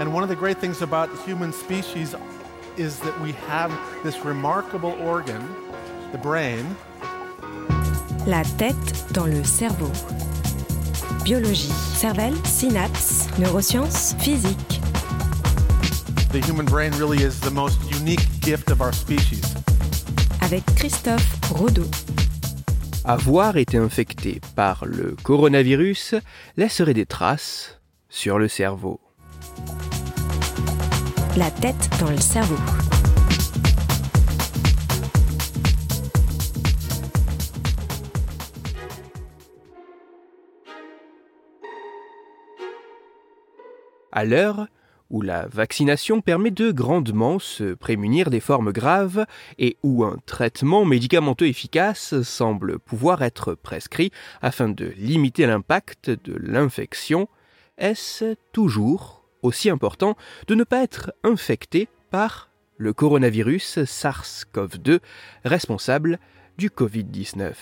And one of the great things about the human species is that we have this remarkable organ, the brain. La tête dans le cerveau. Biologie, cervelle, synapses, neurosciences, physique. The human brain really is the most unique gift of our species. Avec Christophe Rodeau. Avoir été infecté par le coronavirus laisserait des traces sur le cerveau. La tête dans le cerveau. À l'heure où la vaccination permet de grandement se prémunir des formes graves et où un traitement médicamenteux efficace semble pouvoir être prescrit afin de limiter l'impact de l'infection, est-ce toujours aussi important de ne pas être infecté par le coronavirus SARS-CoV-2 responsable du Covid-19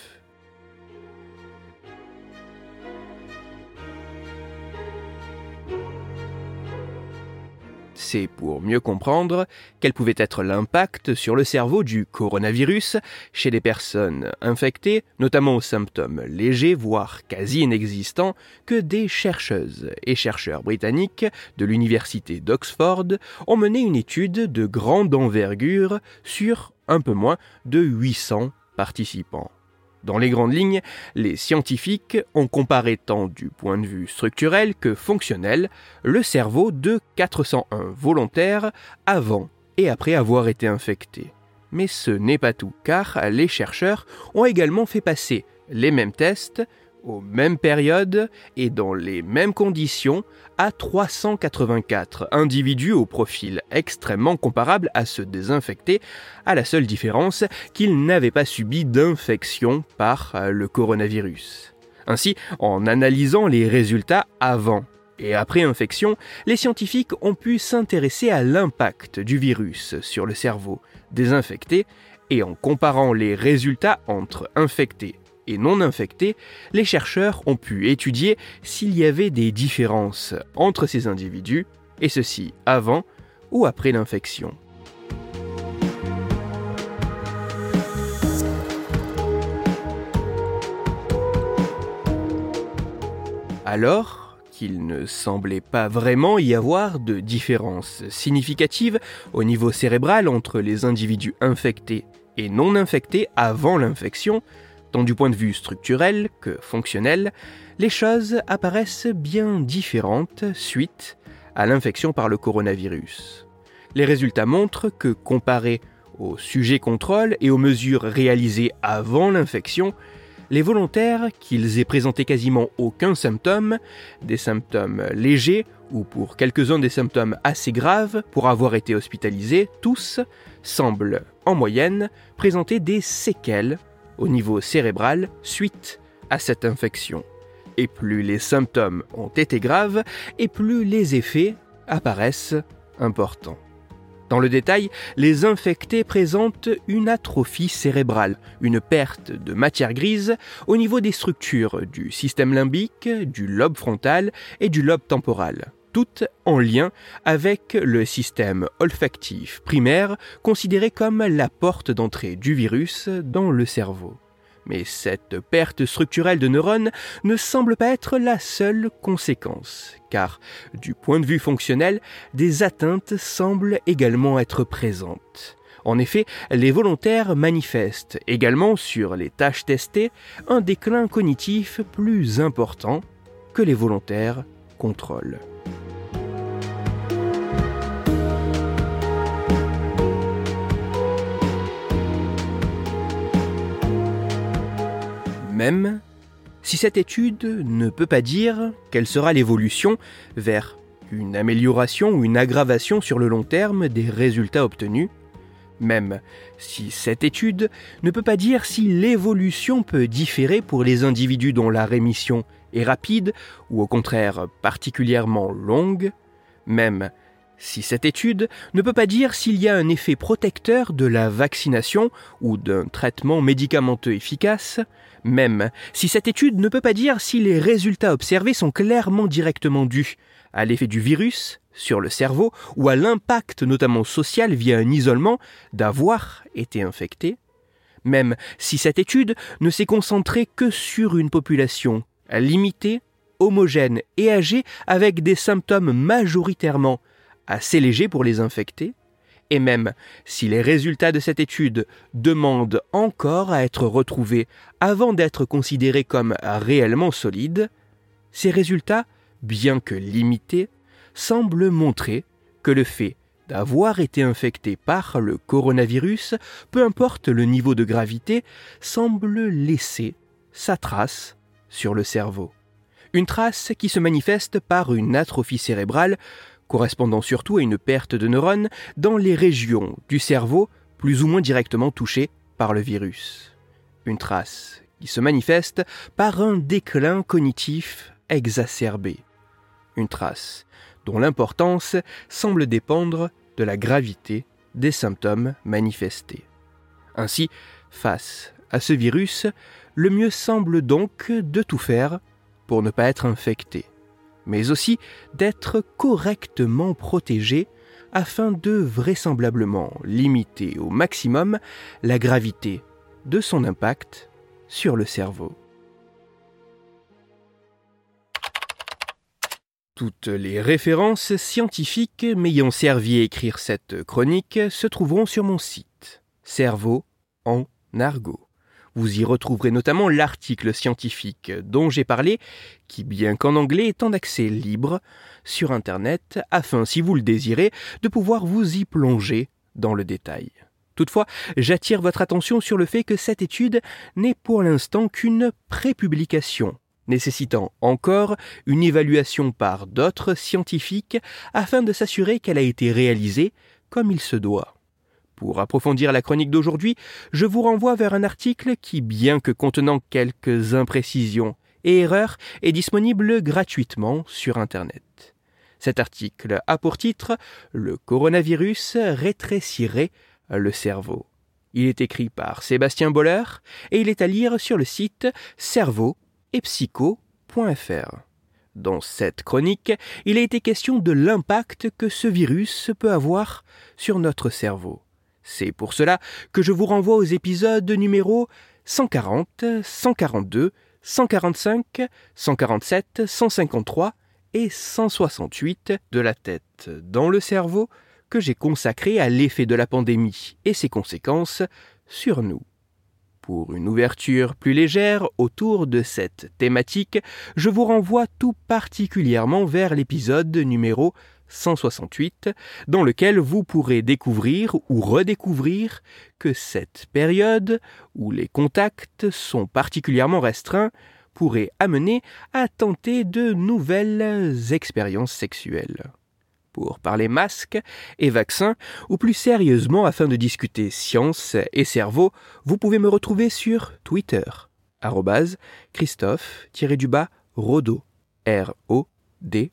Pour mieux comprendre quel pouvait être l'impact sur le cerveau du coronavirus chez les personnes infectées, notamment aux symptômes légers, voire quasi inexistants, que des chercheuses et chercheurs britanniques de l'université d'Oxford ont mené une étude de grande envergure sur un peu moins de 800 participants. Dans les grandes lignes, les scientifiques ont comparé tant du point de vue structurel que fonctionnel le cerveau de 401 volontaires avant et après avoir été infectés. Mais ce n'est pas tout, car les chercheurs ont également fait passer les mêmes tests aux mêmes périodes et dans les mêmes conditions à 384 individus au profil extrêmement comparable à ceux désinfectés, à la seule différence qu'ils n'avaient pas subi d'infection par le coronavirus. Ainsi, en analysant les résultats avant et après infection, les scientifiques ont pu s'intéresser à l'impact du virus sur le cerveau désinfecté et en comparant les résultats entre infectés et non infectés, les chercheurs ont pu étudier s'il y avait des différences entre ces individus, et ceci avant ou après l'infection. Alors qu'il ne semblait pas vraiment y avoir de différence significative au niveau cérébral entre les individus infectés et non infectés avant l'infection, tant du point de vue structurel que fonctionnel, les choses apparaissent bien différentes suite à l'infection par le coronavirus. Les résultats montrent que comparé aux sujets contrôle et aux mesures réalisées avant l'infection, les volontaires, qu'ils aient présenté quasiment aucun symptôme, des symptômes légers ou pour quelques-uns des symptômes assez graves pour avoir été hospitalisés, tous semblent, en moyenne, présenter des séquelles au niveau cérébral suite à cette infection. Et plus les symptômes ont été graves, et plus les effets apparaissent importants. Dans le détail, les infectés présentent une atrophie cérébrale, une perte de matière grise au niveau des structures du système limbique, du lobe frontal et du lobe temporal toutes en lien avec le système olfactif primaire considéré comme la porte d'entrée du virus dans le cerveau. Mais cette perte structurelle de neurones ne semble pas être la seule conséquence, car du point de vue fonctionnel, des atteintes semblent également être présentes. En effet, les volontaires manifestent également sur les tâches testées un déclin cognitif plus important que les volontaires contrôlent. Même si cette étude ne peut pas dire quelle sera l'évolution vers une amélioration ou une aggravation sur le long terme des résultats obtenus, même si cette étude ne peut pas dire si l'évolution peut différer pour les individus dont la rémission est rapide ou au contraire particulièrement longue, même si cette étude ne peut pas dire s'il y a un effet protecteur de la vaccination ou d'un traitement médicamenteux efficace, même si cette étude ne peut pas dire si les résultats observés sont clairement directement dus à l'effet du virus sur le cerveau ou à l'impact notamment social via un isolement d'avoir été infecté, même si cette étude ne s'est concentrée que sur une population limitée, homogène et âgée avec des symptômes majoritairement assez léger pour les infectés, et même si les résultats de cette étude demandent encore à être retrouvés avant d'être considérés comme réellement solides, ces résultats, bien que limités, semblent montrer que le fait d'avoir été infecté par le coronavirus, peu importe le niveau de gravité, semble laisser sa trace sur le cerveau. Une trace qui se manifeste par une atrophie cérébrale correspondant surtout à une perte de neurones dans les régions du cerveau plus ou moins directement touchées par le virus. Une trace qui se manifeste par un déclin cognitif exacerbé. Une trace dont l'importance semble dépendre de la gravité des symptômes manifestés. Ainsi, face à ce virus, le mieux semble donc de tout faire pour ne pas être infecté mais aussi d'être correctement protégé afin de vraisemblablement limiter au maximum la gravité de son impact sur le cerveau. Toutes les références scientifiques m'ayant servi à écrire cette chronique se trouveront sur mon site Cerveau en argot. Vous y retrouverez notamment l'article scientifique dont j'ai parlé, qui bien qu'en anglais est en accès libre sur Internet, afin, si vous le désirez, de pouvoir vous y plonger dans le détail. Toutefois, j'attire votre attention sur le fait que cette étude n'est pour l'instant qu'une prépublication, nécessitant encore une évaluation par d'autres scientifiques afin de s'assurer qu'elle a été réalisée comme il se doit. Pour approfondir la chronique d'aujourd'hui, je vous renvoie vers un article qui, bien que contenant quelques imprécisions et erreurs, est disponible gratuitement sur Internet. Cet article a pour titre Le coronavirus rétrécirait le cerveau. Il est écrit par Sébastien Boller et il est à lire sur le site cerveau et. Dans cette chronique, il a été question de l'impact que ce virus peut avoir sur notre cerveau. C'est pour cela que je vous renvoie aux épisodes numéro 140, 142, 145, 147, 153 et 168 de la tête dans le cerveau que j'ai consacré à l'effet de la pandémie et ses conséquences sur nous. Pour une ouverture plus légère autour de cette thématique, je vous renvoie tout particulièrement vers l'épisode numéro 168, dans lequel vous pourrez découvrir ou redécouvrir que cette période, où les contacts sont particulièrement restreints, pourrait amener à tenter de nouvelles expériences sexuelles. Pour parler masques et vaccins, ou plus sérieusement afin de discuter science et cerveau, vous pouvez me retrouver sur Twitter, Christophe-Rodo, R-O-D